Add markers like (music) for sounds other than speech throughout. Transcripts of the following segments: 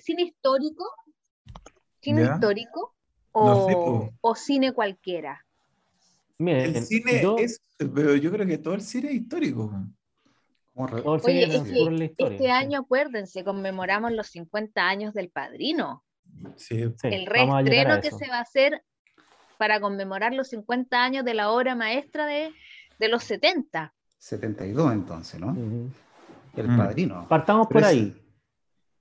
cine histórico? ¿Cine histórico? O, o, cine cualquiera? el cine es, pero yo creo que todo el cine es histórico. Oye, es que este año, acuérdense, conmemoramos los 50 años del Padrino. Sí, el reestreno que se va a hacer para conmemorar los 50 años de la obra maestra de, de los 70. 72 entonces, ¿no? El mm. Padrino. Partamos por ahí.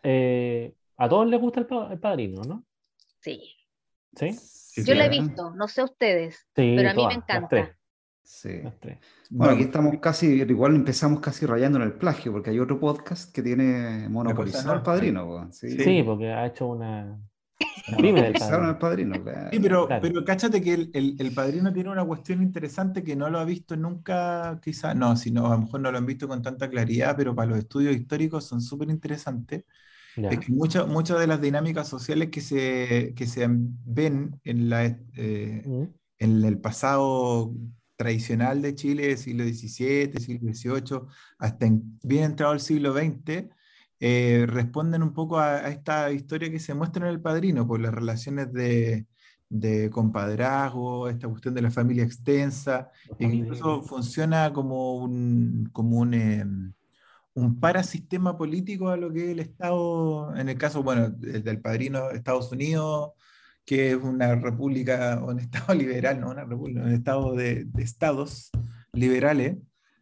Eh, a todos les gusta el, Padrino, ¿no? Sí. ¿Sí? Yo lo he visto, no sé ustedes, pero a mí me encanta. Sí. Bueno, aquí estamos casi, igual empezamos casi rayando en el plagio, porque hay otro podcast que tiene monopolizado al padrino. Sí. porque ha hecho una. el padrino. Sí, pero, pero cáchate que el, padrino tiene una cuestión interesante que no lo ha visto nunca, quizá, no, sino a lo mejor no lo han visto con tanta claridad, pero para los estudios históricos son súper interesantes. Es que muchas muchas de las dinámicas sociales que se, que se ven en, la, eh, mm. en el pasado tradicional de Chile, siglo XVII, siglo XVIII, hasta bien entrado el siglo XX, eh, responden un poco a, esta historia que se muestra en El Padrino, por las relaciones de, de compadrazgo, esta cuestión de la familia extensa, e incluso funciona como un, como un, em, un parasistema político a lo que es el Estado, en el caso, bueno, del Padrino Estados Unidos, que es una república, (laughs) un Estado liberal, no una república, un Estado de, estados liberales,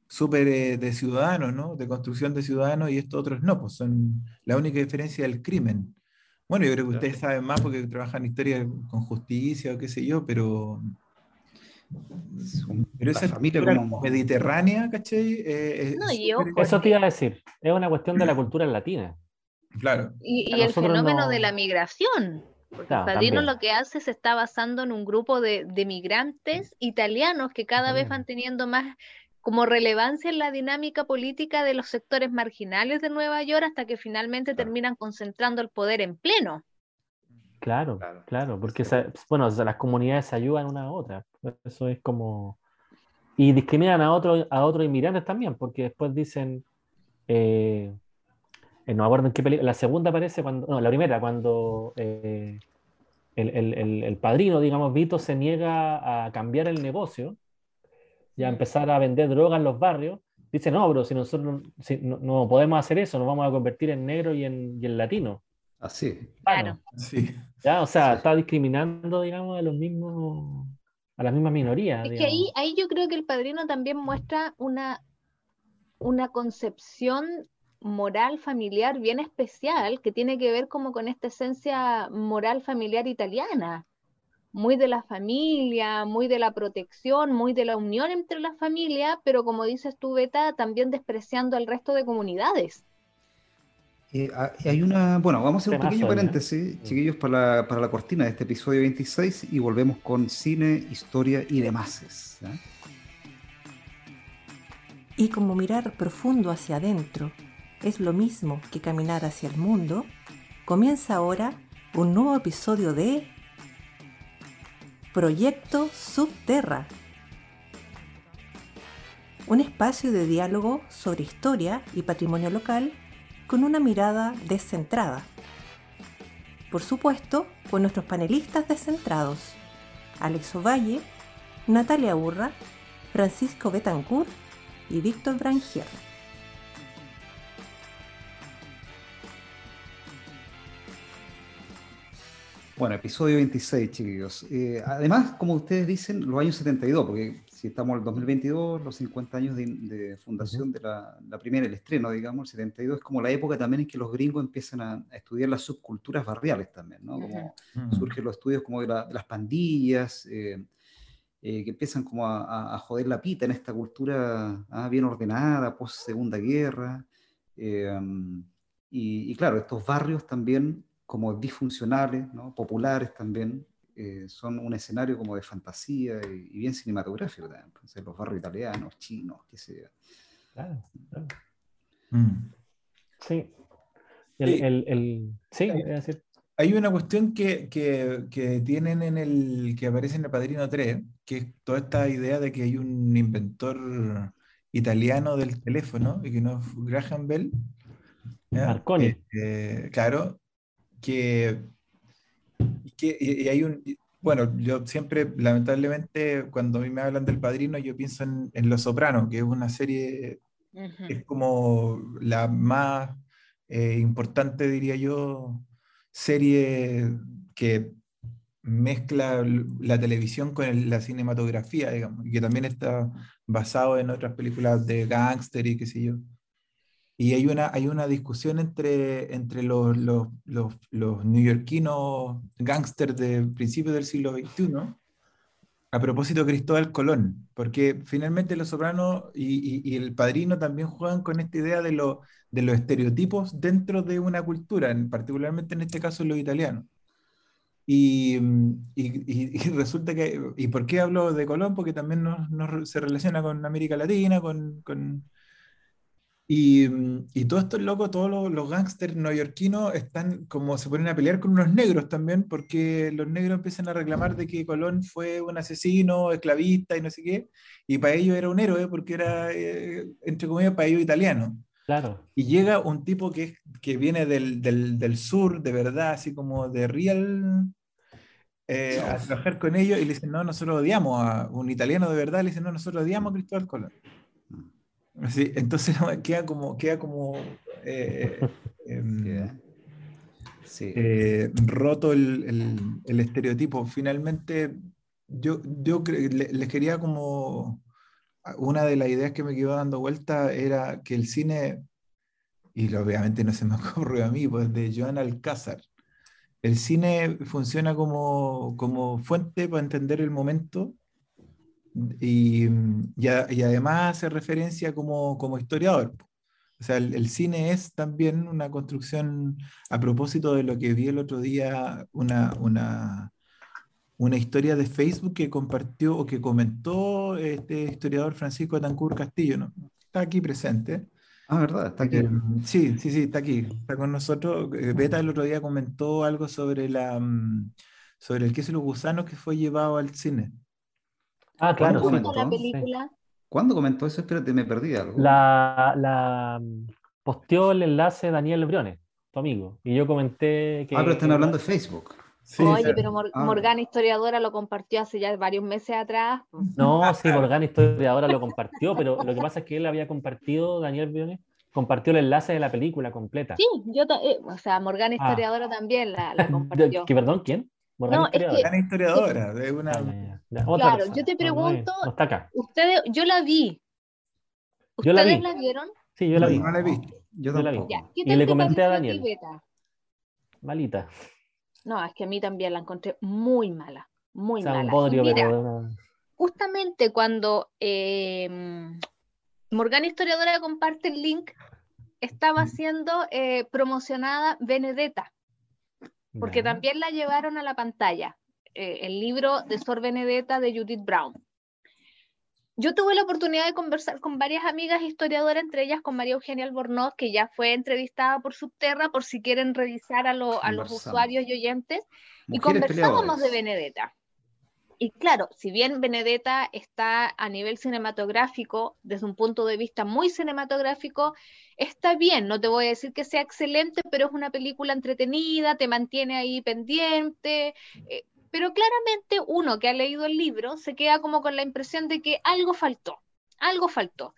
súper eh, de ciudadanos, ¿no? De construcción de ciudadanos, y estos otros no, pues son la única diferencia del crimen. Bueno, yo creo que ustedes saben más porque trabajan historia con justicia o qué sé yo, pero... Pero esa familia como... mediterránea, ¿cachai? Eh, Eso te iba a decir, es una cuestión de la cultura latina. Claro. Y, el fenómeno de la migración. Porque el padrino lo que hace se está basando en un grupo de, migrantes italianos que cada vez van teniendo más como relevancia en la dinámica política de los sectores marginales de Nueva York hasta que finalmente terminan concentrando el poder en pleno. Claro, claro, porque bueno, las comunidades se ayudan una a otra. Eso es como y discriminan a otros a otros inmigrantes también, porque después dicen eh, eh, no me acuerdo en qué película, la segunda aparece cuando, no, la primera, cuando eh, el, padrino, digamos, Vito, se niega a cambiar el negocio y a empezar a vender drogas en los barrios. Dice, no, pero si nosotros no, podemos hacer eso, nos vamos a convertir en negro y en, latino. Así. Claro. Ya, o sea, está discriminando, digamos, a los mismos, a las mismas minorías. Es que ahí, ahí yo creo que el padrino también muestra una, una concepción moral familiar bien especial que tiene que ver como con esta esencia moral familiar italiana, muy de la familia, muy de la protección, muy de la unión entre las familias, pero como dices tú, Beta, también despreciando al resto de comunidades. Eh, ah, hay una, bueno, vamos a hacer un pequeño paréntesis, mm. chiquillos, para la, para la cortina de este episodio 26 y volvemos con cine, historia y demás. Y como mirar profundo hacia adentro es lo mismo que caminar hacia el mundo, comienza ahora un nuevo episodio de Proyecto Subterra. Un espacio de diálogo sobre historia y patrimonio local con una mirada descentrada. Por supuesto, con nuestros panelistas descentrados, Alex Ovalle, Natalia Urra, Francisco Betancourt y Víctor Brangier. Bueno, episodio 26, chiquillos. Eh, además, como ustedes dicen, los años 72, porque si estamos en el 2022, los 50 años de, fundación de la, primera, el estreno, digamos, el 72 es como la época también en que los gringos empiezan a, estudiar las subculturas barriales también, ¿no? Como surgen los estudios como de, las pandillas, eh, eh, que empiezan como a, joder la pita en esta cultura ah, bien ordenada, post Segunda Guerra. y, claro, estos barrios también como disfuncionales, ¿no? populares también, eh, son un escenario como de fantasía y, bien cinematográfico también. Entonces, los barrios italianos, chinos, qué sé yo. Claro, claro. Mm. Sí. El, el, sí, hay, decir. hay una cuestión que, que, que, tienen en el que aparece en el Padrino 3, que es toda esta idea de que hay un inventor italiano del teléfono y que no es Graham Bell. Marconi. Eh, eh, claro, que, que y hay un, bueno, yo siempre, lamentablemente, cuando a mí me hablan del Padrino, yo pienso en, en Los Sopranos, que es una serie, es como la más eh, importante, diría yo, serie que mezcla la televisión con la cinematografía, digamos, y que también está basado en otras películas de gángster y qué sé yo. Y hay una, hay una discusión entre, entre los, los, los, los neoyorquinos gángsters de principios del siglo XXI a propósito de Cristóbal Colón, porque finalmente Los Sopranos y, El Padrino también juegan con esta idea de, lo, de los estereotipos dentro de una cultura, en, particularmente en este caso los italianos. Y, y, (laughs) resulta que, ¿y por qué hablo de Colón? Porque también se relaciona con América Latina, con, con y, y todos estos locos, todos los, los gángsters neoyorquinos están como se ponen a pelear con unos negros también, porque los negros empiezan a reclamar de que Colón fue un asesino, esclavista y no sé qué, y para ellos era un héroe porque era, eh, entre comillas, para ellos italiano. Claro. Y llega un tipo que, que viene del, del, del sur, de verdad, así como de real, eh, a trabajar con ellos y le dicen, no, nosotros odiamos a un italiano de verdad, le dicen, no, nosotros odiamos a Cristóbal Colón. Sí, entonces (laughs) queda como, queda como eh, eh, Sí. eh, roto el, el- el estereotipo. Finalmente, yo, yo les quería como, una de las ideas que me quedó dando vuelta era que el cine, y obviamente no se me (laughs) ocurrió a mí, pues de Joan Alcázar, el cine funciona como, como fuente para entender el momento y, y a- y además hace referencia como, como historiador. O sea, el, el cine es también una construcción, a propósito de lo que vi el otro día, una, una, una historia de Facebook que compartió o que comentó este historiador Francisco Atancur Castillo, ¿no? Está aquí presente. Ah, ¿verdad? Está aquí. Eh, sí, sí, sí, está aquí, está con nosotros. Eh, Beta el otro día comentó algo sobre la mm, sobre el queso y los gusanos que fue llevado al cine. Ah, claro, ¿Cómo sí. comentó? la Sí. película? ¿Cuándo comentó eso? Espérate, me perdí algo. La, la posteó el enlace Daniel Briones, tu amigo. Y yo comenté que. ah, pero están hablando de Facebook. Sí, Oye, claro. pero Mor- Ah. Morgana Historiadora lo compartió hace ya varios meses atrás. No, sí, Morgan Historiadora lo compartió, pero lo que pasa es que él había compartido, Daniel Briones, compartió el enlace de la película completa. Sí, yo, eh, o sea, Morgana Ah. Historiadora también la, (laughs) compartió. ¿Que, perdón, ¿quién? Morgan No, es que- Historiadora. Historiadora, de una, Ah, ya, ya, ya. Otra Claro, persona. yo te es- pregunto- No, está acá. Ustedes, yo la vi. Yo la ¿Ustedes vi. la vieron? Sí, yo la vi. no la he visto. Yo Yo la vi. tampoco. Ya. ¿Qué Y le comenté a Daniel. Malita. No, es que a mí también la encontré muy mala, muy O sea, un mala. Mira, pero. una- justamente cuando eh, Morgana Historiadora comparte el link, estaba siendo eh, promocionada Benedetta, porque también la llevaron a la pantalla, eh, el libro de Sor Benedetta de Judith Brown. Yo tuve la oportunidad de conversar con varias amigas historiadoras, entre ellas con María Eugenia Albornoz, que ya fue entrevistada por Subterra, por si quieren revisar a, lo- a los usuarios y oyentes y conversábamos de. Benedetta. Y claro, si bien Benedetta está a nivel cinematográfico, desde un punto de vista muy cinematográfico, está bien, no te voy a decir que sea excelente, pero es una película entretenida, te mantiene ahí pendiente, eh, pero claramente uno que ha leído el libro se queda como con la impresión de que algo faltó, algo faltó.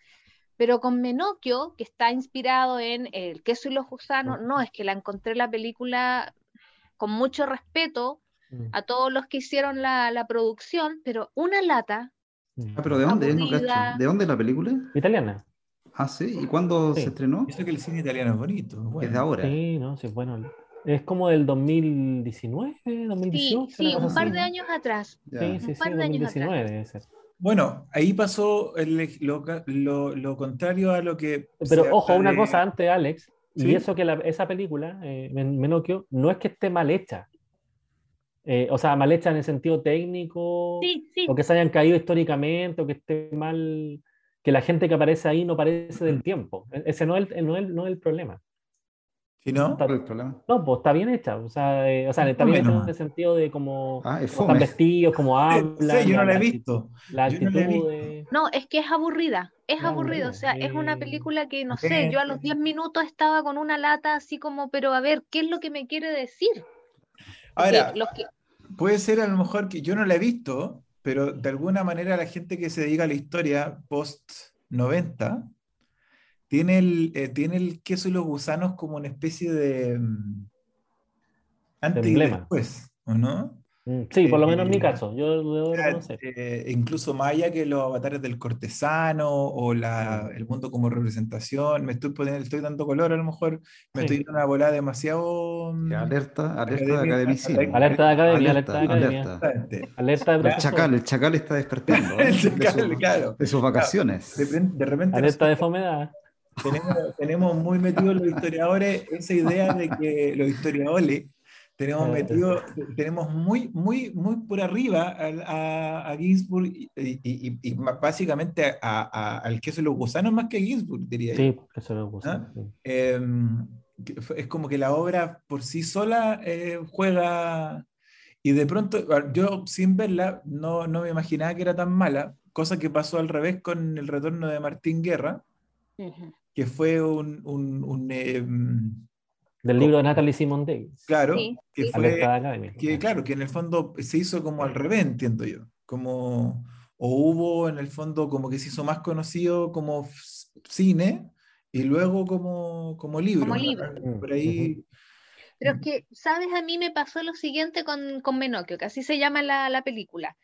Pero con Menocchio, que está inspirado en El queso y los gusanos, no, es que la encontré la película con mucho respeto Mm, a todos los que hicieron la, la producción, pero una lata, mm. Ah, pero ¿de dónde es? No. ¿De dónde es la película? Italiana. Ah, sí. ¿Y cuándo Sí. se estrenó? Eso que el cine italiano es bonito. es Es bueno. de ahora. Sí, no, sí, bueno. Es como del 2019, sí, 2018. sí, cosa un par así, de años atrás. Sí, sí, Un sí, par de años 2019 debe ser. Bueno, ahí pasó el- lo, lo- lo contrario a lo que. Pero ojo, una de- cosa antes, Alex, y Sí. eso que la- esa película, eh, Men- Menocchio, no es que esté mal hecha. Eh, o sea, mal hecha en el sentido técnico, Sí, sí, o que se hayan caído históricamente, o que esté mal, que la gente que aparece ahí no parece del tiempo. E- Ese no es el, no es el- no es el problema. ¿Y no? Está, el problema? No, pues está bien hecha. O sea, eh, o sea está bien hecha en el sentido de como, ah, están vestidos, como hablan. Sí, yo no la he visto. La actitud no, de... no, es que es aburrida. Es aburrido. O sea, es una película que, no sé, yo a los 10 minutos estaba con una lata así como, pero a ver, ¿qué es lo que me quiere decir? Ahora, que... puede ser a lo mejor que yo no la he visto, pero de alguna manera la gente que se dedica a la historia post 90 tiene el, eh, tiene el queso y los gusanos como una especie de um, antes y después, ¿o no? Mm, sí, por lo menos en mi eh, caso, yo lo debo reconocer. Eh, incluso más allá que los avatares del cortesano o la, el mundo como representación, me estoy poniendo, estoy dando color a lo mejor, me estoy dando una volada demasiado... Alerta, alerta de academicismo. Alerta de academia, alerta, de academia. Alerta, de el chacal, el chacal está despertando. (laughs) el chacal, de, claro. de sus vacaciones. De, repente... Alerta de fomedad. Tenemos, tenemos muy metidos los historiadores esa idea de que los historiadores tenemos metido, tenemos muy, muy, muy por arriba a, a, Ginsburg y, y, básicamente a, al queso de los gusanos más que a Ginsburg, diría sí, yo. queso de los gusanos. Em, es como que la obra por sí sola eh, juega y de pronto yo sin verla no, no me imaginaba que era tan mala, cosa que pasó al revés con el retorno de Martín Guerra, que fue un, un, un em, del libro de Natalie Simon Davis. Claro, que fue, que, claro, que en el fondo se hizo como al revés, entiendo yo. Como, o hubo en el fondo como que se hizo más conocido como cine y luego como, como libro. Como libro. Por ahí. Pero es que, ¿sabes? A mí me pasó lo siguiente con, con Menocchio, que así se llama la, la película.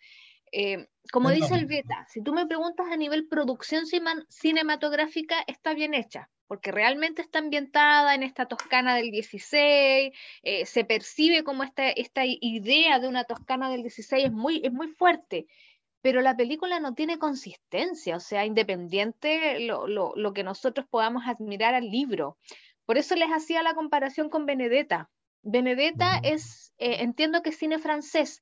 Eh, como dice el Beta, si tú me preguntas a nivel producción cinematográfica, está bien hecha porque realmente está ambientada en esta Toscana del 16, eh, se percibe como esta, esta idea de una Toscana del 16 es muy, es muy fuerte, pero la película no tiene consistencia, o sea, independiente lo, lo, lo que nosotros podamos admirar al libro. Por eso les hacía la comparación con Benedetta. Benedetta es, eh, entiendo que es cine francés,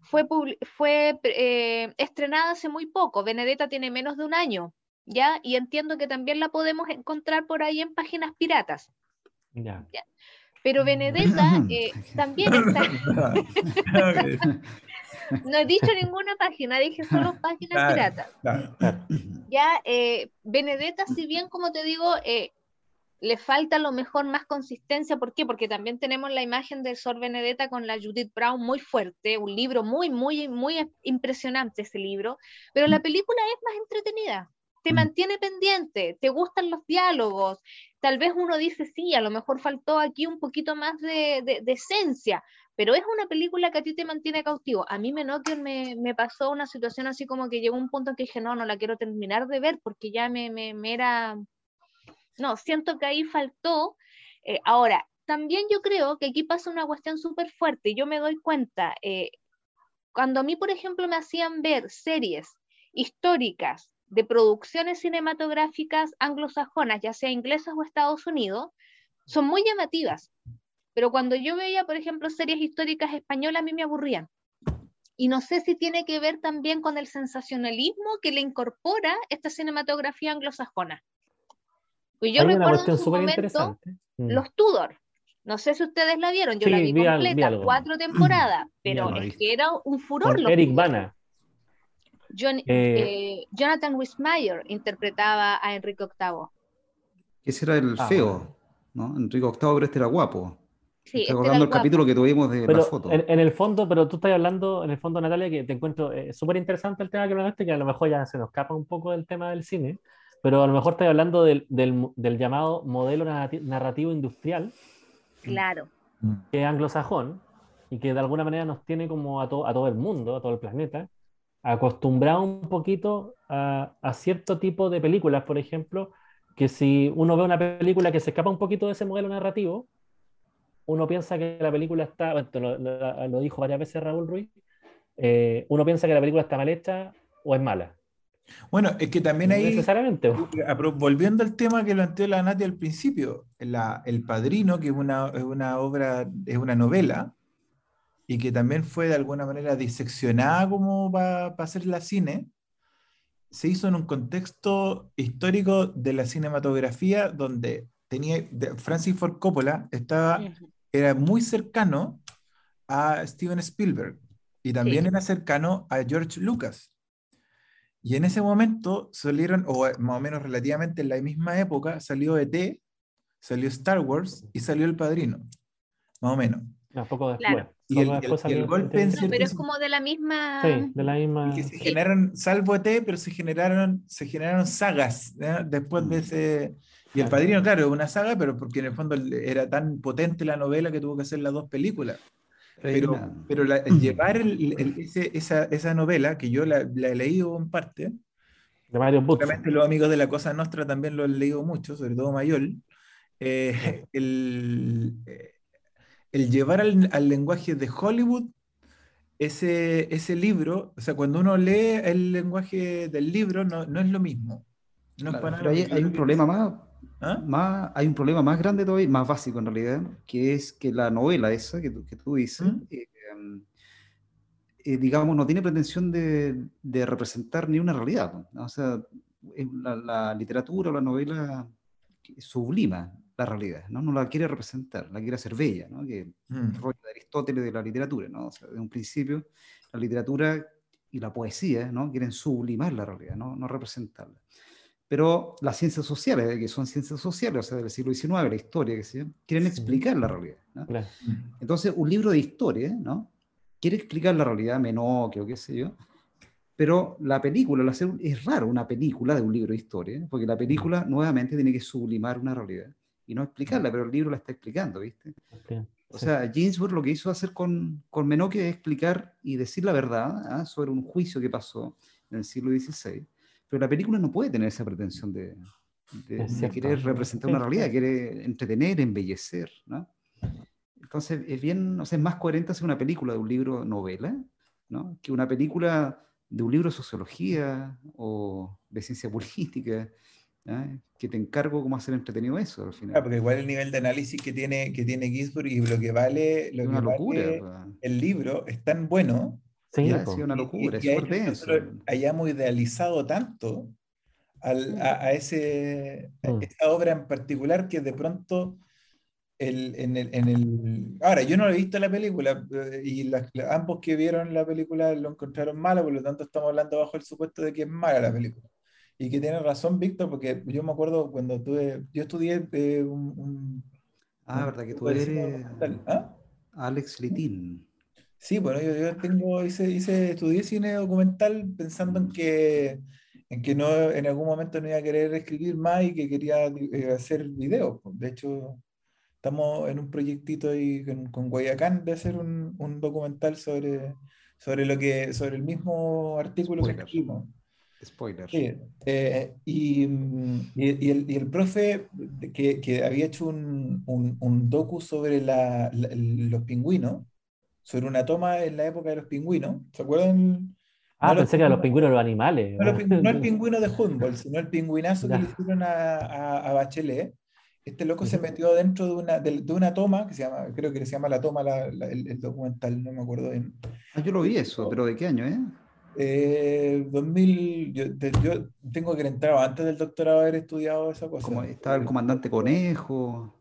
fue, fue eh, estrenada hace muy poco, Benedetta tiene menos de un año, ¿ya? Y entiendo que también la podemos encontrar por ahí en páginas piratas. Ya. Pero Benedetta (laughs) eh, también está... (laughs) (laughs) no he dicho ninguna página, dije solo (laughs) páginas piratas. Ya, eh, Benedetta, si bien, como te digo, eh, le falta a lo mejor más consistencia. ¿Por qué? Porque también tenemos la imagen de Sor Benedetta con la Judith Brown muy fuerte, un libro muy, muy, muy impresionante ese libro, pero la película es más entretenida te mm. mantiene pendiente, te gustan los diálogos, tal vez uno dice, sí, a lo mejor faltó aquí un poquito más de, esencia, pero es una película que a ti te mantiene cautivo. A mí me, me, me pasó una situación así como que llegó un punto en que dije, no, no la quiero terminar de ver porque ya me, me, era... No, siento que ahí faltó. Eh, ahora, también yo creo que aquí pasa una cuestión súper fuerte yo me doy cuenta, eh, cuando a mí, por ejemplo, me hacían ver series históricas de producciones cinematográficas anglosajonas, ya sea inglesas o Estados Unidos, son muy llamativas. Pero cuando yo veía, por ejemplo, series históricas españolas, a mí me aburrían. Y no sé si tiene que ver también con el sensacionalismo que le incorpora esta cinematografía anglosajona. Pues yo recuerdo en su momento mm. los Tudor. No sé si ustedes la vieron, yo la vi, completa, cuatro temporadas, (clears throat) pero es que era un furor. Eric Bana. Eh, eh, Jonathan Wismayer interpretaba a Enrique VIII. Ese era el ah, feo, ¿no? Enrique VIII, pero este era guapo. Sí, Estoy este el, capítulo que tuvimos de la foto. En, el fondo, pero tú estás hablando, en el fondo, Natalia, que te encuentro eh, súper interesante el tema que hablaste, que a lo mejor ya se nos escapa un poco del tema del cine, pero a lo mejor estás hablando del, del, llamado modelo narrativo industrial. Claro. Que es anglosajón y que de alguna manera nos tiene como a, a todo el mundo, a todo el planeta, acostumbrado un poquito a, cierto tipo de películas, por ejemplo, que si uno ve una película que se escapa un poquito de ese modelo narrativo, uno piensa que la película está, lo, dijo varias veces Raúl Ruiz, eh, uno piensa que la película está mal hecha o es mala. Bueno, es que también hay... Necesariamente. Volviendo al tema que planteó la Nati al principio, El Padrino, que es una, es una obra, es una novela, y que también fue de alguna manera diseccionada como para hacer la cine, se hizo en un contexto histórico de la cinematografía donde tenía, Francis Ford Coppola estaba, era muy cercano a Steven Spielberg y también era cercano a George Lucas. Y en ese momento salieron, o más o menos relativamente en la misma época, salió ET, salió Star Wars y salió El Padrino. Más o menos. Un poco después. Y el, golpe en pero es como de la misma. Sí, de la misma. que se generaron, salvo ET, pero se generaron, se generaron sagas después de mm. ese. Y El Padrino, claro, una saga, pero porque en el fondo era tan potente la novela que tuvo que hacer las dos películas. Pero, pero llevar esa, esa, novela, que yo la, he leído en parte, de Mario los amigos de la Cosa Nostra también lo han leído mucho, sobre todo Mayol, eh, el, eh, el, llevar al, al, lenguaje de Hollywood ese, ese libro, o sea, cuando uno lee el lenguaje del libro, no, no es lo mismo. No pero hay, hay un problema más, ¿Ah? Más, hay un problema más grande todavía, más básico en realidad, que es que la novela esa que tú, que tú dices, ¿Mm? eh, eh, digamos, no tiene pretensión de, de, representar ni una realidad. O sea, la, la, literatura o la novela sublima la realidad, ¿no? no la quiere representar, la quiere hacer bella, ¿no? que mm. rollo de Aristóteles de la literatura. ¿no? O sea, desde un principio, la literatura y la poesía ¿no? quieren sublimar la realidad, no, no representarla pero las ciencias sociales, que son ciencias sociales, o sea, del siglo XIX, la historia, que se quieren explicar la realidad. Entonces, un libro de historia, ¿no? Quiere explicar la realidad, Menoque o qué sé yo, pero la película, la, es raro una película de un libro de historia, porque la película nuevamente tiene que sublimar una realidad y no explicarla, pero el libro la está explicando, ¿viste? O sea, Ginsburg lo que hizo hacer con, con Menoque es explicar y decir la verdad ¿ah? sobre un juicio que pasó en el siglo XVI pero la película no puede tener esa pretensión de, querer representar una realidad, quiere entretener, embellecer, ¿no? Entonces es bien, o sea, es más coherente hacer una película de un libro novela, ¿no? Que una película de un libro de sociología o de ciencia política, que te encargo cómo hacer entretenido eso al final. porque igual el nivel de análisis que tiene, que tiene Ginsburg y lo que vale, lo que locura, el libro es tan bueno Sí, ha sido una locura, y, es Hayamos idealizado tanto a, ese, mm. esa obra en particular que de pronto el, en, el, en, el, Ahora, yo no he visto la película eh, y ambos que vieron la película lo encontraron mala, por lo tanto estamos hablando bajo el supuesto de que es mala la película. Y que tiene razón Víctor, porque yo me acuerdo cuando tuve, yo estudié eh, un, Ah, verdad que tú eres... ¿ah? Alex Litín. Sí, bueno, yo, tengo, hice, hice, estudié cine documental pensando en que, en que no, en algún momento no iba a querer escribir más y que quería eh, hacer videos. De hecho, estamos en un proyectito ahí con, con Guayacán de hacer un, un, documental sobre, sobre, lo que, sobre el mismo artículo que escribimos. Spoiler. Sí, eh, y, y, el, y, el, profe que, que había hecho un, un, un docu sobre la, los pingüinos, sobre una toma en la época de los pingüinos. ¿Se acuerdan? Ah, pensé que eran los pingüinos los animales. No, el (laughs) pingüino de Humboldt, sino el pingüinazo que le hicieron a, a, Bachelet. Este loco se metió dentro de una, de, una toma, que se llama, creo que se llama La Toma, la, el, documental, no me acuerdo bien. Ah, yo lo vi eso, pero ¿de qué año, eh? Eh, 2000, yo, yo, tengo que entrar antes del doctorado haber estudiado esa cosa. Como estaba el comandante Conejo.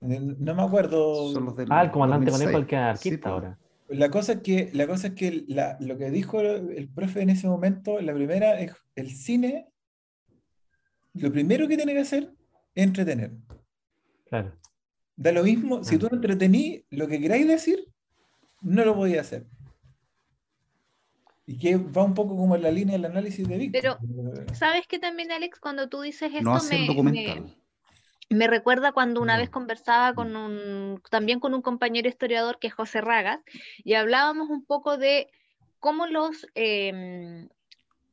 No me acuerdo. ah, el comandante Conejo, el que es arquista ahora. La cosa es que, la cosa es que lo que dijo el profe en ese momento, la primera es el cine, lo primero que tiene que hacer es entretener. Claro. Da lo mismo, si tú no entretení lo que queráis decir, no lo podías hacer. Y que va un poco como en la línea del análisis de Víctor. Pero, ¿sabes que también, Alex, cuando tú dices esto, no me, documental. Me recuerda cuando una vez conversaba con un, también con un compañero historiador que es José Ragas, y hablábamos un poco de cómo los, em,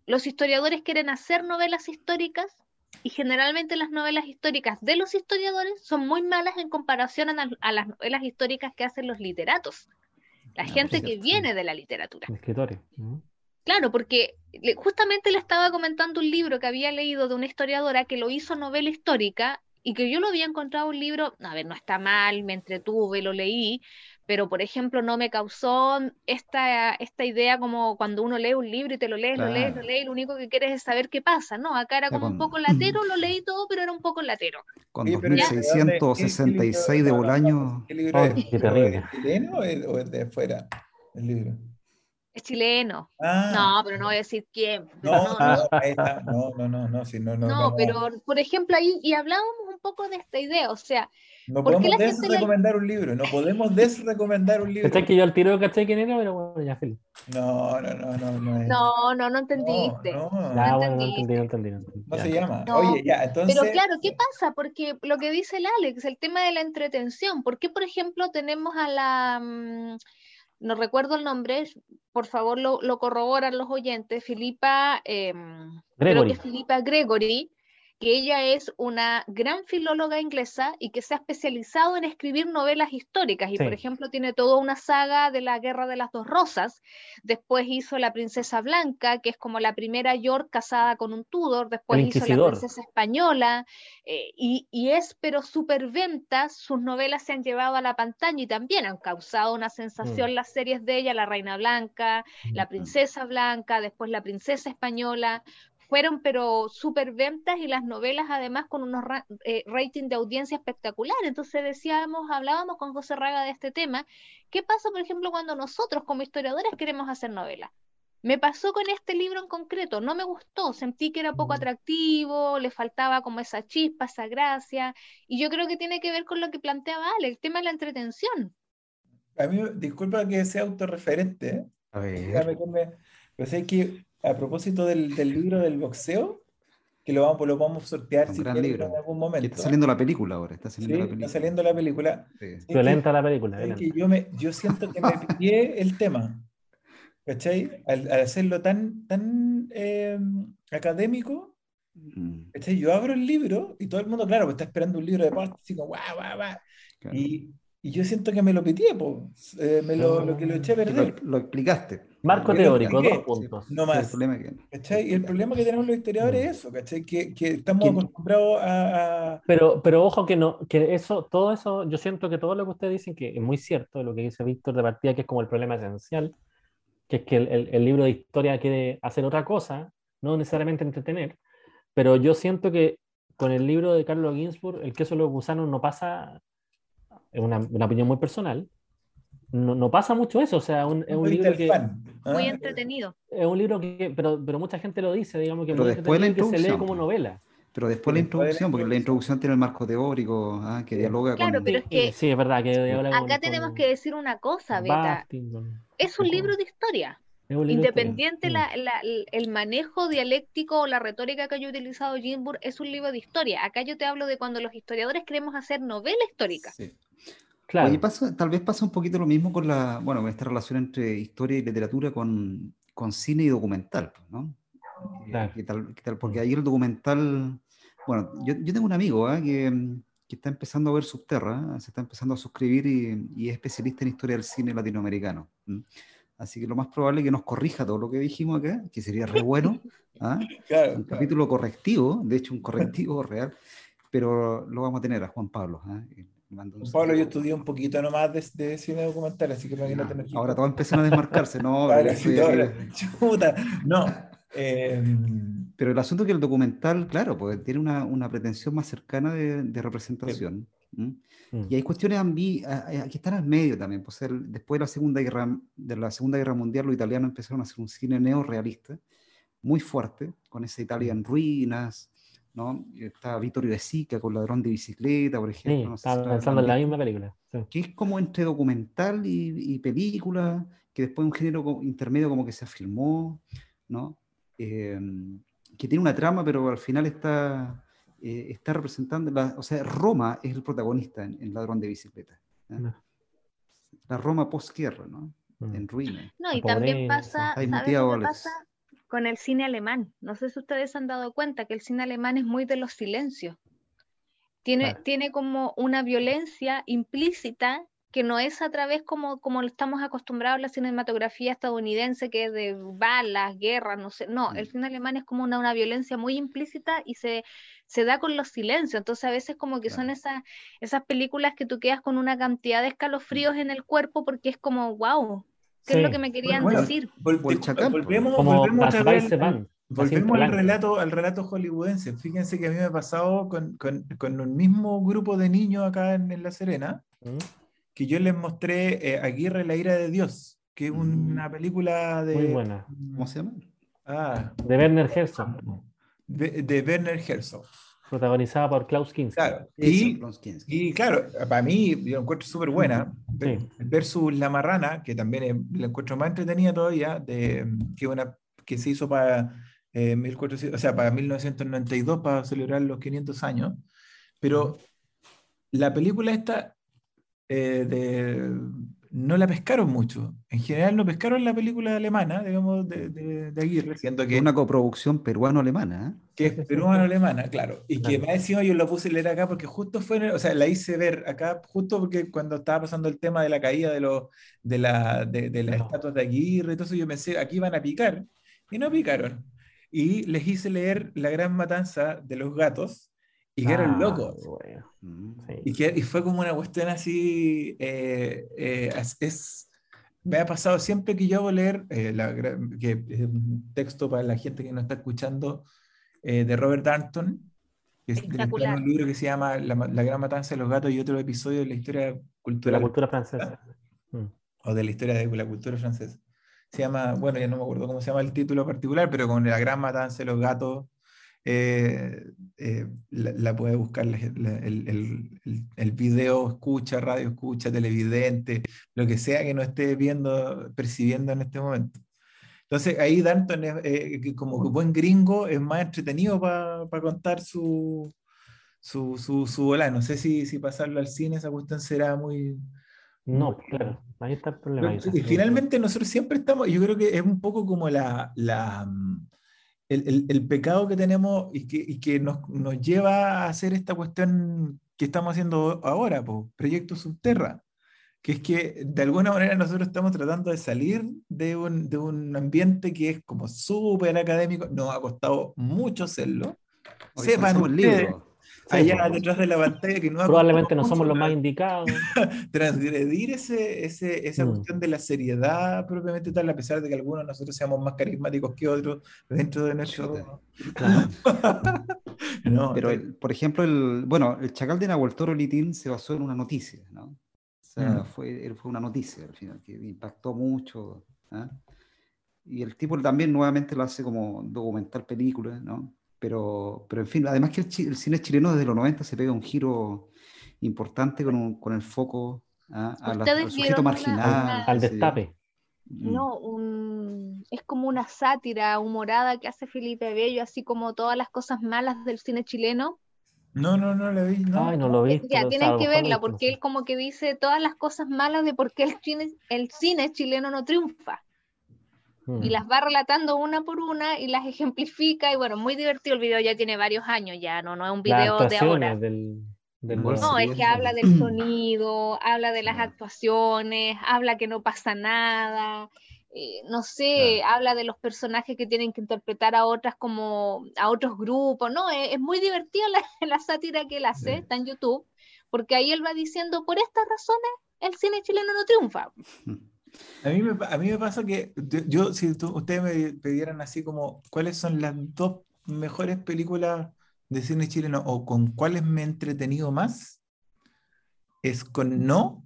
los historiadores quieren hacer novelas históricas y generalmente las novelas históricas de los historiadores son muy malas en comparación a, las novelas históricas que hacen los literatos, la gente que viene de la literatura. Escritores. Claro, porque justamente le estaba comentando un libro que había leído de una historiadora que lo hizo novela histórica y que yo lo había encontrado un libro, a ver, no está mal, me entretuve, lo leí, pero por ejemplo no me causó esta, esta idea como cuando uno lee un libro y te lo lees, lo lees, lo lees, lo único que quieres es saber qué pasa, ¿no? Acá era como un poco (laughs) latero, lo leí todo, pero era un poco latero. Con 2666 de Bolaño. ¿Qué libro es? chileno o es de afuera el libro? Es chileno. Ah. No, pero no voy a decir quién. No, no, no, no, no, no, no, no, no, no pero por ejemplo ahí, y hablábamos un poco de esta idea, o sea, no podemos desrecomendar un libro, no podemos (laughs) desrecomendar un libro. ¿Cachai que yo al tiro caché quién era? Pero bueno, ya, Felipe. No, no, no, no. No, no, no, no entendiste. No, no. no, bueno, no entendí, no entendí. No, se llama. Oye, ya, entonces. Pero claro, ¿qué pasa? Porque lo que dice el Alex, el tema de la entretención. ¿Por qué, por ejemplo, tenemos a la. Mm, no recuerdo el nombre, por favor lo, lo corroboran los oyentes, Filipa, eh, creo que Filipa Gregory, que ella es una gran filóloga inglesa y que se ha especializado en escribir novelas históricas. Y por ejemplo tiene toda una saga de la Guerra de las Dos Rosas, después hizo La Princesa Blanca, que es como la primera York casada con un Tudor, después hizo La Princesa Española. Eh, y, y, es pero superventas, sus novelas se han llevado a la pantalla y también han causado una sensación. Mm. las series de ella, La Reina Blanca, La Princesa Blanca, después La Princesa Española, fueron pero super ventas y las novelas además con unos eh, ratings de audiencia espectacular. Entonces decíamos, hablábamos con José Raga de este tema. ¿Qué pasa, por ejemplo, cuando nosotros como historiadores queremos hacer novelas? Me pasó con este libro en concreto, no me gustó, sentí que era poco mm. atractivo, le faltaba como esa chispa, esa gracia, y yo creo que tiene que ver con lo que planteaba Ale, el tema de la entretención. A mí, disculpa que sea autorreferente, ¿eh? a ver. pero sé que a propósito del, del, libro del boxeo, que lo vamos, lo vamos a sortear si en algún momento. Está saliendo la película ahora. Está saliendo, la, película. Está saliendo la película. Violenta la película. Es que yo, me, yo siento que me pillé el tema. ¿Cachai? Al, al, hacerlo tan, tan eh, académico, mm. ¿cachai? Yo abro el libro y todo el mundo, claro, pues está esperando un libro de parte, así como, guau, guau, guau. Y, y yo siento que me lo pitié, eh, me lo, lo, que lo eché a perder. Lo, explicaste. Marco teórico, dos puntos. No más. El que... Y el problema que tenemos los historiadores es eso, ¿cachai? Que, que estamos acostumbrados a, Pero, pero ojo que no, que eso, todo eso, yo siento que todo lo que ustedes dicen, que es muy cierto, lo que dice Víctor de partida, que es como el problema esencial, que es que el, el, libro de historia quiere hacer otra cosa, no necesariamente entretener, pero yo siento que con el libro de Carlos Ginsburg, el queso de los gusanos no pasa es una, una opinión muy personal, no, no, pasa mucho eso, o sea, un, es un libro que... ¿ah? Muy entretenido. Es un libro que, pero, pero mucha gente lo dice, digamos que, pero después la que se lee como novela. Pero después la introducción, porque la introducción tiene el marco teórico ¿ah? que dialoga claro, con... pero es que... Sí, es verdad que Acá tenemos que decir una cosa, Beta. es un libro de historia. Independiente la, la, el manejo dialéctico o la retórica que haya utilizado Ginsburg, es un libro de historia. Acá yo te hablo de cuando los historiadores queremos hacer novela histórica. Sí. Claro. pasa, tal vez pasa un poquito lo mismo con la, bueno, esta relación entre historia y literatura con, con cine y documental, pues, ¿no? Eh, claro. ¿Qué tal, qué tal? Porque mm. ahí el documental, bueno, yo, yo tengo un amigo ¿eh? que, que, está empezando a ver Subterra, ¿eh? se está empezando a suscribir y, y, es especialista en historia del cine latinoamericano. Así que lo más probable es que nos corrija todo lo que dijimos acá, que sería re bueno. ¿ah? (laughs) Claro, un capítulo correctivo, de hecho un correctivo real, pero lo vamos a tener a Juan Pablo. ¿Eh? Pablo, yo estudié un poquito nomás de, de cine documental, así que me no tener Ahora todos empiezan a desmarcarse, ¿no? (laughs) no. Em, pero el asunto es que el documental, claro, pues tiene una, una pretensión más cercana de, de representación. Mm. Y hay cuestiones ambi que están al medio también. Pues después de la, segunda guerra, de la Segunda Guerra Mundial, los italianos empezaron a hacer un cine neorealista muy fuerte, con esa Italia en ruinas, ¿no? Está Vittorio De Sica con Ladrón de Bicicleta, por ejemplo. Sí, está pensando en la misma película. Que es como entre documental y, película, que después un género intermedio como que se filmó, ¿no? Em, que tiene una trama, pero al final está, eh, está representando, la, o sea, Roma es el protagonista en, Ladrón de Bicicleta. La Roma post-guerra, ¿no? Mm. En ruinas. No, y también pasa, ¿sabes qué pasa? Con el cine alemán. No sé si ustedes han dado cuenta que el cine alemán es muy de los silencios. Tiene, tiene como una violencia implícita que no es a través como, como estamos acostumbrados a la cinematografía estadounidense, que es de balas, guerras, no sé, no, el mm. cine alemán es como una, una violencia muy implícita y se, se da con los silencios, entonces a veces como que son esas, esas películas que tú quedas con una cantidad de escalofríos en el cuerpo porque es como, wow, ¿qué es lo que me querían decir? volvemos, volvemos a ver, Volvemos al relato, al relato hollywoodense. Fíjense que a mí me ha pasado con, con, con un mismo grupo de niños acá en, La Serena, mm. que yo les mostré eh, Aguirre, la ira de Dios, que es una mm. película de... Muy buena. ¿Cómo se llama? Ah, de Werner Herzog. De, de Werner Herzog. Protagonizada por Klaus Kinski. Claro. Y, y, claro, para mí yo la encuentro súper buena. Versus La Marrana, que también la encuentro más entretenida todavía, de, que, una, que se hizo para eh, o sea, para 1992, para celebrar los 500 años. Pero la película esta eh, de, no la pescaron mucho. En general no pescaron la película alemana, digamos, de, de, Aguirre, siendo que... Una coproducción peruano-alemana. ¿eh? Que es peruano-alemana, claro. Y que más encima yo lo puse a leer acá porque justo fue, o sea, la hice ver acá justo porque cuando estaba pasando el tema de la caída de, los de, la, de, las estatuas de Aguirre, entonces yo pensé, aquí van a picar. Y no picaron y les hice leer La Gran Matanza de los Gatos y que eran ah, locos. Mm. Y, que, y fue como una cuestión así, eh, eh, es, me ha pasado siempre que yo hago leer, eh, la, que es un texto para la gente que no está escuchando, de Robert Darnton, que es un libro que se llama la, Gran Matanza de los Gatos y otro episodio de la historia cultural. La cultura francesa. Mm. O de la historia de la cultura francesa se llama, bueno, ya no me acuerdo cómo se llama el título particular, pero con la gran matanza de los gatos, eh, eh, la, puede buscar el, el, el, video, escucha, radio, escucha, televidente, lo que sea que no esté viendo, percibiendo en este momento. Entonces ahí Danton, es, eh, como buen gringo, es más entretenido para contar su, su, su, su No sé si, si pasarlo al cine, esa cuestión será muy, no, claro, ahí está el problema. Y finalmente nosotros siempre estamos, yo creo que es un poco como la, la el, el, pecado que tenemos y que, y que nos, nos, lleva a hacer esta cuestión que estamos haciendo ahora, pues, Proyecto Subterra, que es que de alguna manera nosotros estamos tratando de salir de un, de un ambiente que es como súper académico, nos ha costado mucho hacerlo. Sepan ustedes, allá detrás de la pantalla que no probablemente no somos los más indicados (laughs) transgredir ese, ese, esa mm. cuestión de la seriedad propiamente tal a pesar de que algunos de nosotros seamos más carismáticos que otros dentro de nuestro (laughs) no, pero por ejemplo el bueno el chacal de Nahuel Toro Litín se basó en una noticia ¿no? o sea mm. fue, fue una noticia al final que impactó mucho ¿ah? y el tipo también nuevamente lo hace como documental película ¿no? Pero, pero en fin, además que el, cine chileno desde los 90 se pega un giro importante con, con el foco ¿ah? a al sujeto marginal. al destape. Mm. No, un, es como una sátira humorada que hace Felipe Bello, así como todas las cosas malas del cine chileno. No, no, no la vi. No. Ay, no lo vi. Ya, tienen que verla porque él como que dice todas las cosas malas de por qué el cine, el cine chileno no triunfa y las va relatando una por una y las (laughs) ejemplifica y bueno, muy divertido el video, ya tiene varios años ya, no, no es un video de ahora. no, es que habla del (clears throat) sonido, habla de las actuaciones, habla que no pasa nada, eh, no sé, habla de los personajes que tienen que interpretar a otras como a otros grupos, no, es, muy divertida la, (laughs) la, sátira que él hace, está en YouTube, porque ahí él va diciendo, por estas razones el cine chileno no triunfa. (laughs) A mí, me, a mí me pasa que yo, si ustedes me pidieran así como, ¿cuáles son las dos mejores películas de cine chileno o con cuáles me he entretenido más? Es con No.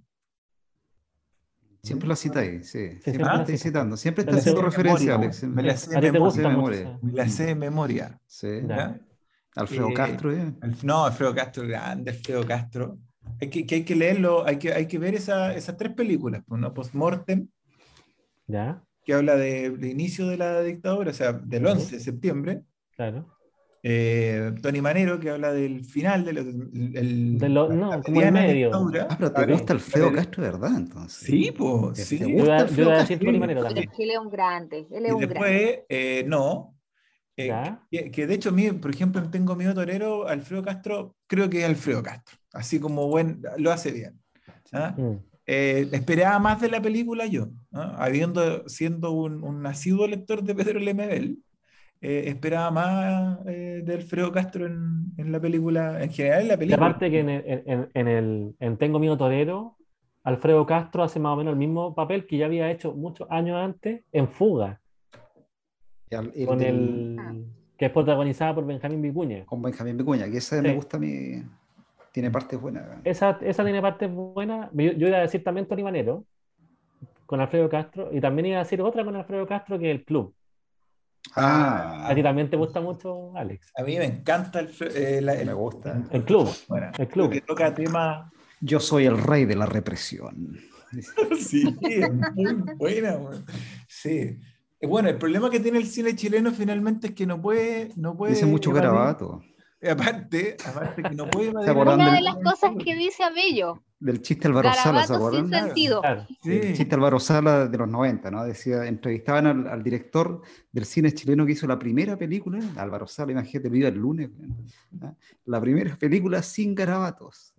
Siempre la cita ahí, sí. Siempre la estoy citando. Siempre está haciendo referencia, Me la sé de memoria. Me la sé de memoria. Sí. Alfredo Castro, ¿eh? No, Alfredo Castro, grande, Alfredo Castro. Hay que, que, hay que leerlo, hay que, hay que ver esa, esas tres películas, pues, ¿no? Postmortem, ¿Ya? que habla del de inicio de la dictadura, o sea, del 11 de septiembre. Claro. Eh, Tony Manero, que habla del final, del, el, de lo, no, como el medio. Ah, pero te gusta Alfredo Castro, ¿verdad? Entonces. Sí, pues. Sí. Yo voy a decir Tony Manero también. Él es un grande. Él es y un después, grande. Eh, no, eh, que, de hecho, mí, por ejemplo, tengo mi Torero, Alfredo Castro, creo que es Alfredo Castro, así como buen, lo hace bien. ¿ah? Mm. eh, esperaba más de la película yo, habiendo siendo un, un nacido lector de Pedro Lemebel. Eh, esperaba más eh, de Alfredo Castro en, en, la película, en general en la película. aparte que en, en, en, el, en Tengo Miedo Torero, Alfredo Castro hace más o menos el mismo papel que ya había hecho muchos años antes en Fuga. El, con el, que es protagonizada por Benjamín Vicuña. Con Benjamín Vicuña, que esa me gusta a mí. Tiene partes buenas. Esa, esa tiene partes buenas. Yo, iba a decir también Tony Manero, con Alfredo Castro, y también iba a decir otra con Alfredo Castro, que es el club. Ah. A ti también te gusta mucho, Alex. A mí me encanta el, eh, me gusta. El club. el club. Que toca tema. Yo soy el rey de la represión. (laughs) sí, es muy buena. Sí. Eh, bueno, el problema que tiene el cine chileno finalmente es que no puede. No puede Dice mucho garabato. (laughs) Aparte, aparte que no puede Una de las cosas que dice Abello. Del chiste Álvaro Sala, ¿se acuerdan? Sin sentido. El chiste Álvaro Sala de los 90, ¿no? Decía, entrevistaban al, director del cine chileno que hizo la primera película, Álvaro Sala, imagínate, viva el lunes, la primera película sin garabatos.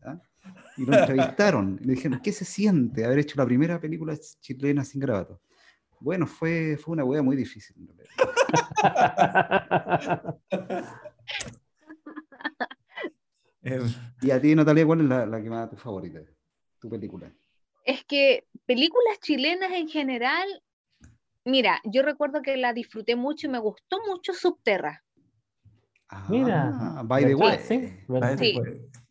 Y lo entrevistaron, y le dijeron, ¿qué se siente haber hecho la primera película chilena sin garabatos? Bueno, fue, fue una hueá muy difícil. (laughs) Y a ti, Natalia, ¿cuál es la, que más tu favorita? Tu película. Es que películas chilenas en general, mira, yo recuerdo que la disfruté mucho y me gustó mucho Subterra. Ah, mira, by the way. Sí.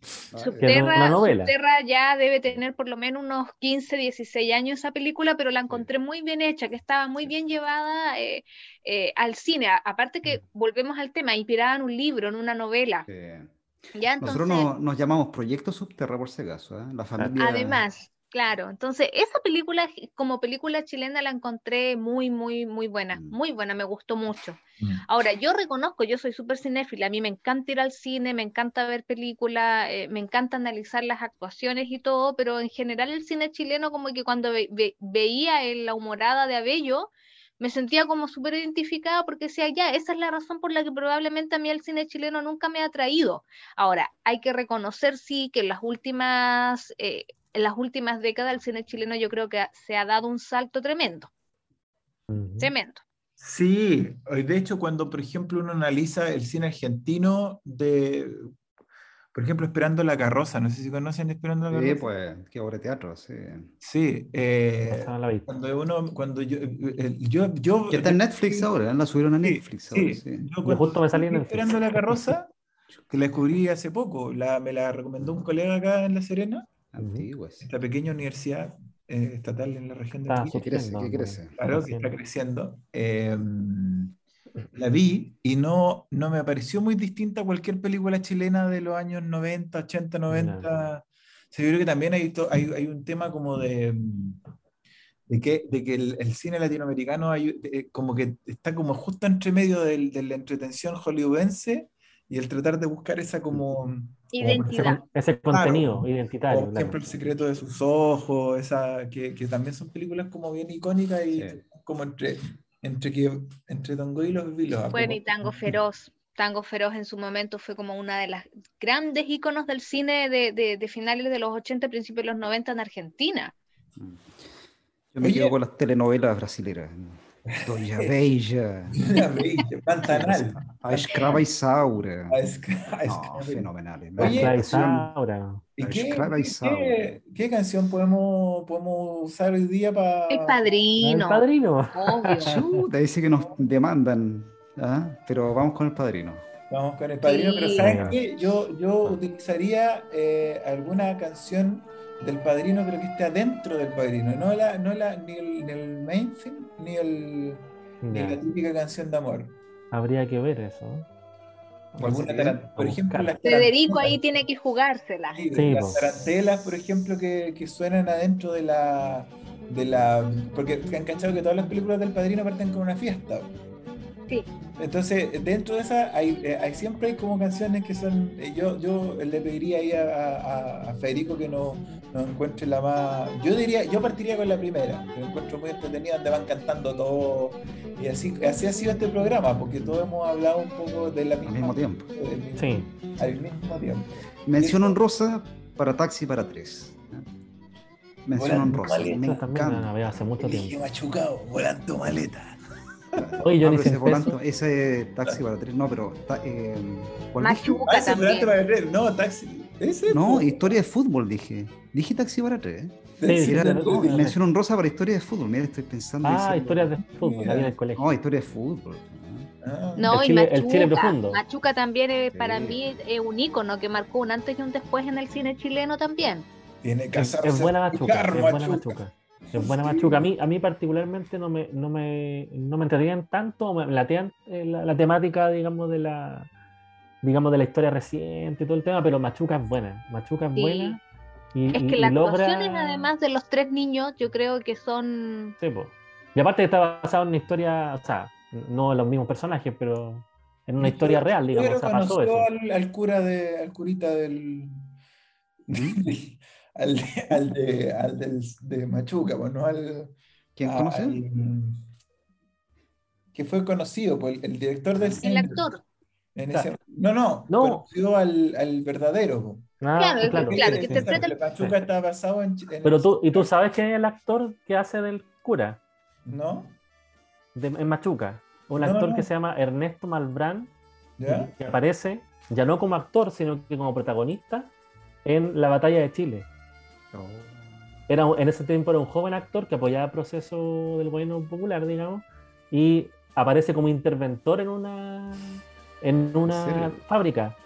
Subterra, Subterra, ya debe tener por lo menos unos 15, 16 años esa película, pero la encontré muy bien hecha, que estaba muy bien llevada eh, eh, al cine. Aparte que volvemos al tema, inspirada en un libro, en una novela. Nosotros nos llamamos Proyecto Subterra por si acaso, ¿eh? la familia. Además, claro. Entonces, esa película, como película chilena, la encontré muy, muy, muy buena. Mm. Muy buena, me gustó mucho. Mm. Ahora, yo reconozco, yo soy súper cinéfila, a mí me encanta ir al cine, me encanta ver películas, eh, me encanta analizar las actuaciones y todo, pero en general el cine chileno, como que cuando veía la humorada de Abello, me sentía como súper identificada porque decía, ya, esa es la razón por la que probablemente a mí el cine chileno nunca me ha atraído. Ahora, hay que reconocer, sí, que en las últimas, eh, en las últimas décadas el cine chileno yo creo que se ha dado un salto tremendo. Tremendo. Sí, de hecho cuando, por ejemplo, uno analiza el cine argentino de por ejemplo, Esperando la carroza, no sé si conocen Esperando la carroza. Sí, pues, qué obra de teatro, sí. Sí, eh, cuando uno, cuando yo, eh, yo, yo Que está en Netflix ahora, la subieron a Netflix sí, Sí. Yo justo me salí en Esperando la carroza, que la descubrí hace poco, la, me la recomendó un colega acá en La Serena. Antigua, Esta pequeña universidad eh, estatal en la región de ah, ¿Qué crece? ¿Qué crece? Claro, que está creciendo. Eh, la vi y no, no me pareció muy distinta a cualquier película chilena de los años 90, 80, 90. yo creo que también hay, hay, hay, un tema como de, de que, de que el, cine latinoamericano hay, como que está como justo entre medio de la entretención hollywoodense y el tratar de buscar esa como... Identidad. ese, contenido identitario. Por ejemplo, El secreto de sus ojos, esa, que, que también son películas como bien icónicas y como entre entre, que, entre Tango y los Vilos. Bueno, y Tango Feroz. Tango Feroz en su momento fue como una de las grandes íconos del cine de, de, finales de los 80, principios de los 90 en Argentina. Mm. Yo me quedo con las telenovelas brasileras. Doña Bella. Doña Bella, Pantanal. A Escrava Isaura. A escrava, fenomenales. Oye, la Isaura. ¿Y qué, qué, canción podemos, podemos usar hoy día para. El padrino. El padrino. Te dice que nos demandan, ¿ah? pero vamos con el padrino. Vamos con el padrino, pero ¿saben qué? Yo, yo utilizaría eh, alguna canción del padrino, pero que esté adentro del padrino, no, la, no la, ni, el, ni el main ni, el, ni la típica canción de amor. Habría que ver eso. por ejemplo, las Federico ahí tiene que jugársela. las tarantelas, por ejemplo, que, que, suenan adentro de la, de la. Porque han cachado que todas las películas del padrino parten con una fiesta. Entonces, dentro de esa, hay, eh, hay, siempre hay como canciones que son. Eh, yo, yo le pediría ahí a, a, Federico que no, no, encuentre la más. Yo diría, yo partiría con la primera, que me encuentro muy entretenida, donde van cantando todo. Y así, así ha sido este programa, porque todos hemos hablado un poco de la misma. Al mismo tiempo. sí. Al mismo tiempo. Mención honrosa para Taxi para tres. Mención Volando honrosa. maleta. Me Esa también la encanta. hace mucho tiempo. machucado, volando maleta. Oye, Ah, pero ese, volante- ese taxi para tres, no, pero. ta- eh. Machuca Ah, ese también. volante para tres. No, taxi. Ese. No, historia de fútbol dije. Dije taxi para tres. ¿eh? Ese, Sí, Era no, mención honrosa para historia de fútbol. Mira, estoy pensando. Ah, diciendo- historias de fútbol, Mira. ahí en el colegio. No, historia de fútbol. Ah. No, El y Chile- el Machuca. Chile profundo. Machuca también es, para Sí. mí es un ícono que marcó un antes y un después en el cine chileno también. Tiene que Es, buena machuca, es buena machuca. Es buena Sí. machuca. A mí, a mí particularmente no me, no me, no me entretenían tanto, me latean eh, la, la temática, digamos, de la digamos de la historia reciente y todo el tema, pero Machuca es buena. Machuca es Sí. buena. Y, Es que y las logra- actuaciones, además de los tres niños, yo creo que son. Sí, po. Y aparte está basado en una historia, o sea, no en los mismos personajes, pero en una historia real, digamos. Pero O sea, pasó eso. al, al cura de, al curita del. (laughs) al de, (laughs) al de, al del- de Machuca, pues no al. ¿Quién conoce? al- que fue conocido, pues el, el director del El cine. actor. en Claro. ese- no, no, No. conoció al, al verdadero. pues. Ah, Claro, claro. claro, que sí. interpreta el- Machuca está basado en. en Pero tú, ¿y tú sabes quién es el actor que hace del cura ¿No? de, en Machuca? Un No, actor no. que se llama Ernesto Malbrán, ¿Ya? que aparece ya no como actor, sino que como protagonista en la batalla de Chile. Oh. Era, un- en ese tiempo era un joven actor que apoyaba el proceso del gobierno popular, digamos, y aparece como interventor en una, en una fábrica,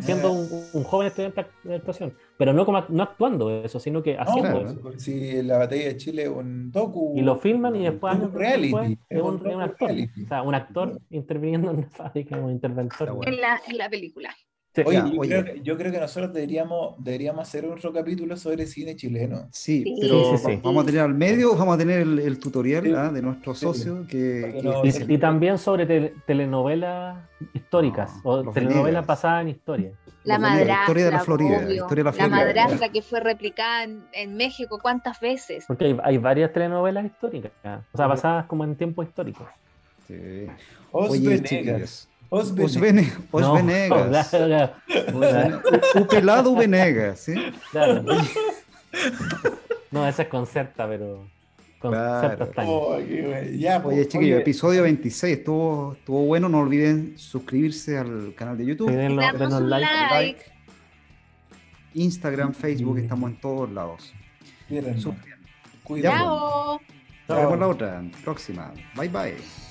siendo un, un joven estudiante de actuación, pero no, como, no actuando eso, sino que No, haciendo claro. eso. pues, si la batalla de Chile es un docu. Y lo filman y después, es un reality. después, es un, es un actor. reality. O sea, un actor interviniendo en una fábrica, un interventor. Bueno. En la, en la película. Sí. Oye, Ya, yo, oye. Creo, que- yo creo que nosotros deberíamos, deberíamos hacer otro capítulo sobre cine chileno. Sí, Sí, pero sí, sí. vamos a tener al medio, vamos a tener el, el tutorial Sí. ah, de nuestro Sí. socio que, que que- no- Y, y también sobre tele- telenovelas históricas o telenovelas basadas en historia. La madrastra. historia de la Florida, obvio. historia de la La Florida. madrastra que fue replicada en, en México, ¿cuántas veces? Porque hay, hay varias telenovelas históricas, o sea, basadas como en tiempos históricos. Sí. Os Oye. Os Os, Venegas. Vene- Os No, Venegas. (laughs) claro, pelado ¿sí? claro. No, esa es concerta, pero Claro. Oh. Ya, pues, Oye, chiquillos, oye, episodio 26 estuvo, estuvo bueno. No olviden suscribirse al canal de YouTube, denlo- denos un like. like. like, Instagram, Facebook, estamos en todos lados. Cuidado. Chao. Nos vemos la otra, próxima. Bye bye.